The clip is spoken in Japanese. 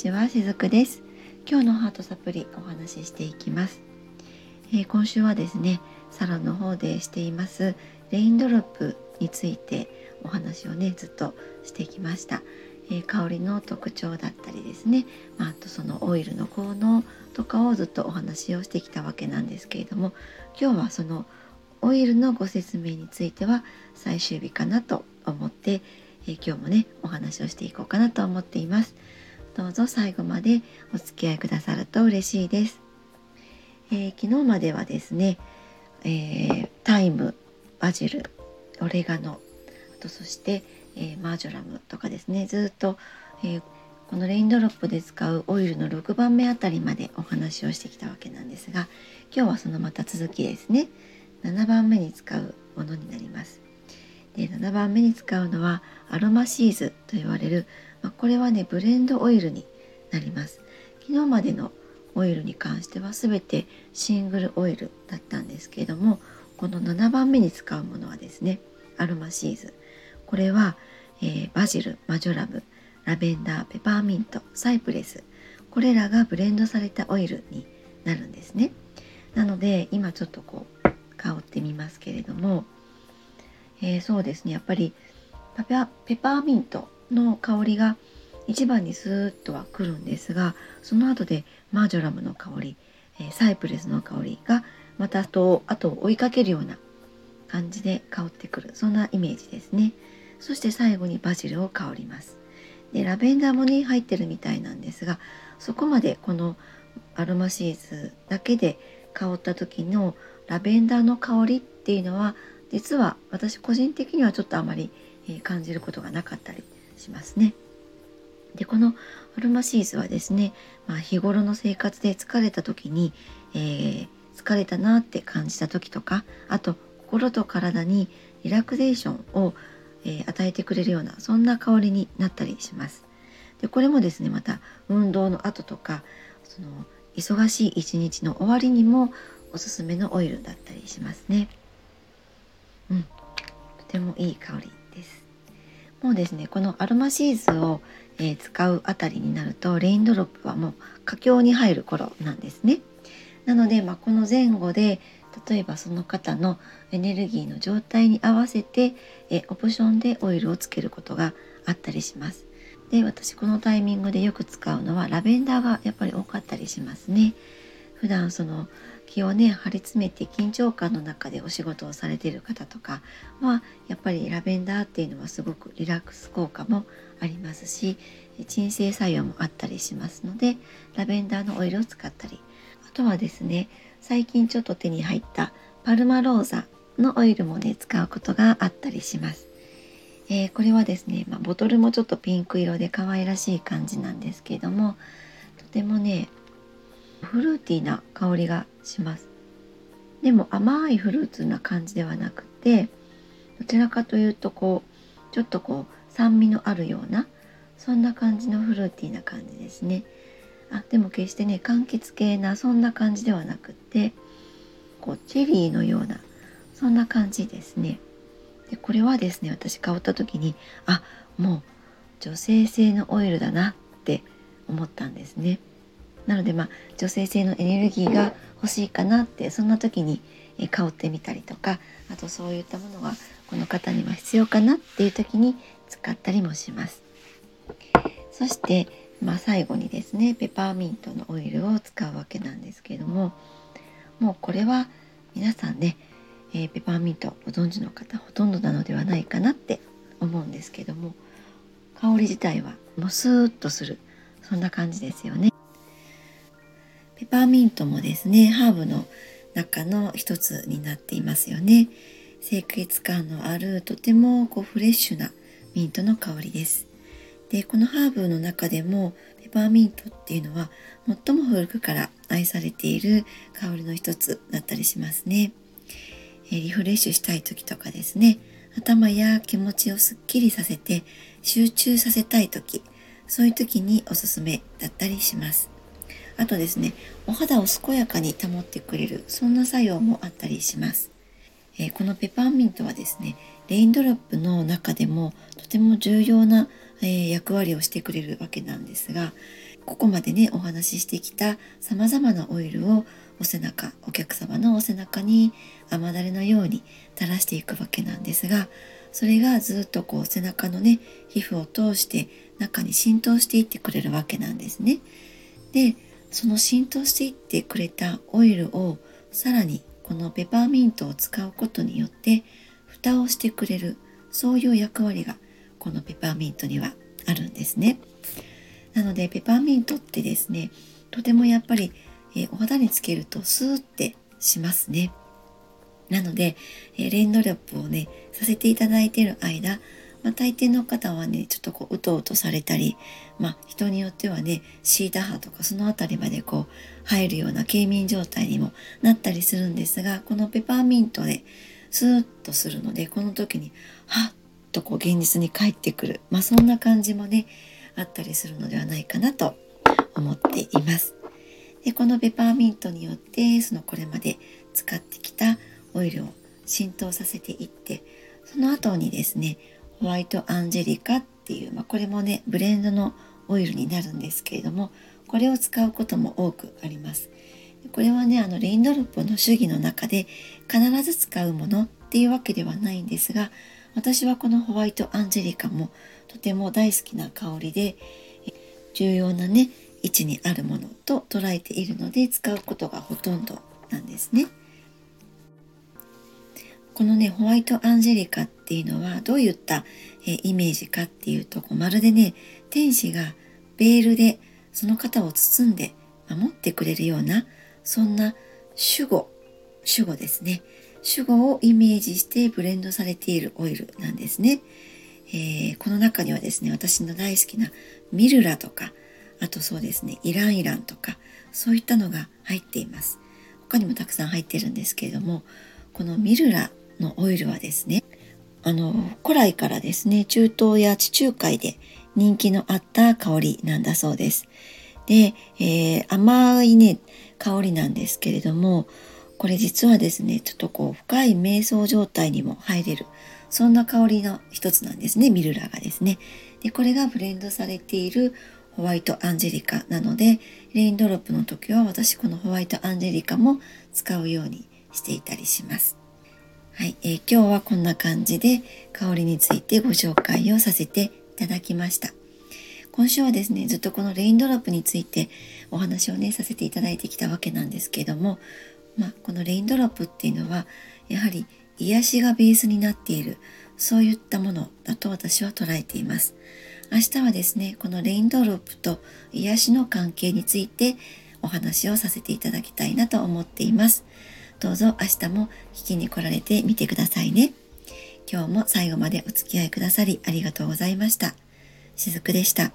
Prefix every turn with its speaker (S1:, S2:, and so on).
S1: ちはしずくです。今日のハートサプリお話ししていきます、えー、今週はですねサロンの方でしていますレインドロップについてお話をねずっとしてきました、えー、香りの特徴だったりですね、まあ、あとそのオイルの効能とかをずっとお話をしてきたわけなんですけれども今日はそのオイルのご説明については最終日かなと思って、えー、今日もねお話をしていこうかなと思っています。どうぞ最後までお付き合いくださると嬉しいです、えー、昨日まではですね、えー、タイムバジルオレガノあとそして、えマージョラムとかですねずっと、えこのレインドロップで使うオイルの6番目あたりまでお話をしてきたわけなんですが今日はそのまた続きですね。7番目に使うものになります。で7番目に使うのはアロマシーズと言われる、まあ、これはねブレンドオイルになります。昨日までのオイルに関しては全てシングルオイルだったんですけれどもこの7番目に使うものはですねアロマシーズ。これは、えー、バジルマジョラムラベンダーペパーミントサイプレス。これらがブレンドされたオイルになるんですね。なので今ちょっとこう香ってみますけれども、えー、そうですね。やっぱりペパーミントの香りが一番にスーッとはくるんですがその後でマージョラムの香り、えー、サイプレスの香りがまたと後を追いかけるような感じで香ってくる。そんなイメージですね。そして最後にバジルを香ります。でラベンダーもね入ってるみたいなんですがそこまでこのアロマシーズだけで香った時のラベンダーの香りっていうのは実は私個人的にはちょっとあまり、え感じることがなかったりしますね。でこのアロマシーズはですね、まあ、日頃の生活で疲れた時に、えー、疲れたなって感じた時とかあと心と体にリラクゼーションを、えー、与えてくれるようなそんな香りになったりします。でこれもですねまた運動の後とかその忙しい一日の終わりにもおすすめのオイルだったりしますね。てもいい香りです。もうですねこのアロマシーズを、えー、使うあたりになるとレインドロップはもう佳境に入る頃なんですね。なので、まあ、この前後で例えばその方のエネルギーの状態に合わせてえオプションでオイルをつけることがあったりします。で私このタイミングでよく使うのはラベンダーがやっぱり多かったりしますね。普段その気をね張り詰めて緊張感の中でお仕事をされてる方とかはやっぱりラベンダーっていうのはすごくリラックス効果もありますし鎮静作用もあったりしますのでラベンダーのオイルを使ったりあとはですね最近ちょっと手に入ったパルマローザのオイルもね使うことがあったりします。えー、これはですね、まあ、ボトルもちょっとピンク色で可愛らしい感じなんですけれどもとてもねフルーティーな香りがします。でも甘いフルーツな感じではなくてどちらかというとこうちょっとこう酸味のあるようなそんな感じのフルーティーな感じですね。あでも決してね柑橘系なそんな感じではなくってこうチェリーのようなそんな感じですね。でこれはですね私香った時にあもう女性性のオイルだなって思ったんですね。なのでまあ女性性のエネルギーが欲しいかなってそんな時に香ってみたりとかあとそういったものがこの方には必要かなっていう時に使ったりもします。そして、まあ、最後にですねペパーミントのオイルを使うわけなんですけれどももうこれは皆さんね、えー、ペパーミントご存知の方ほとんどなのではないかなって思うんですけども香り自体はもうスーッとするそんな感じですよね。パーミントもですねハーブの中の一つになっていますよね。清潔感のあるとてもこうフレッシュなミントの香りです。でこのハーブの中でもペパーミントっていうのは最も古くから愛されている香りの一つだったりしますね。えリフレッシュしたい時とかですね。頭や気持ちをすっきりさせて集中させたい時そういう時におすすめだったりします。あとですねお肌を健やかに保ってくれるそんな作用もあったりします、えー、このペパーミントはですねレインドロップの中でもとても重要な、えー、役割をしてくれるわけなんですがここまでねお話ししてきた様々なオイルをお背中お客様のお背中に雨だれのように垂らしていくわけなんですがそれがずっとこう背中のね皮膚を通して中に浸透していってくれるわけなんですね。でその浸透していってくれたオイルをさらにこのペパーミントを使うことによって蓋をしてくれるそういう役割がこのペパーミントにはあるんですね。なのでペパーミントってですねとてもやっぱり、え、お肌につけるとスーってしますね。なので、えー、レンドロップをねさせていただいている間、まあ、大抵の方はねちょっとこううとうとされたり、まあ、人によってはねシータ波とかその辺りまでこう入るような軽眠状態にもなったりするんですがこのペパーミントでスーッとするのでこの時にはっとこう現実に帰ってくる、まあ、そんな感じもねあったりするのではないかなと思っています。でこのペパーミントによってそのこれまで使ってきたオイルを浸透させていってその後にですねホワイトアンジェリカっていう、まあ、これもねブレンドのオイルになるんですけれどもこれを使うことも多くあります。これはねあのレインドロップの主義の中で必ず使うものっていうわけではないんですが私はこのホワイトアンジェリカもとても大好きな香りで重要なね位置にあるものと捉えているので使うことがほとんどなんですね。このねホワイトアンジェリカっていうのはどういったえイメージかっていうとこうまるでね天使がベールでその方を包んで守ってくれるようなそんな守護守護ですね主語をイメージしてブレンドされているオイルなんですね。えー、この中にはですね、私の大好きなミルラとか、あとそうですね、イランイランとか、そういったのが入っています。他にもたくさん入ってるんですけれども、このミルラのオイルはですね、あの、古来からですね、中東や地中海で人気のあった香りなんだそうです。で、えー、甘いね、香りなんですけれども、これ実はですね、ちょっとこう深い瞑想状態にも入れる、そんな香りの一つなんですね、ミルラがですね。で、これがブレンドされているホワイトアンジェリカなので、レインドロップの時は私このホワイトアンジェリカも使うようにしていたりします。はい、えー、今日はこんな感じで香りについてご紹介をさせていただきました。今週はですね、ずっとこのレインドロップについてお話をね、させていただいてきたわけなんですけども、まあ、このレインドロップっていうのはやはり癒しがベースになっているそういったものだと私は捉えています明日はですねこのレインドロップと癒しの関係についてお話をさせていただきたいなと思っていますどうぞ明日も聞きに来られてみてくださいね今日も最後までお付き合いくださりありがとうございましたしずくでした。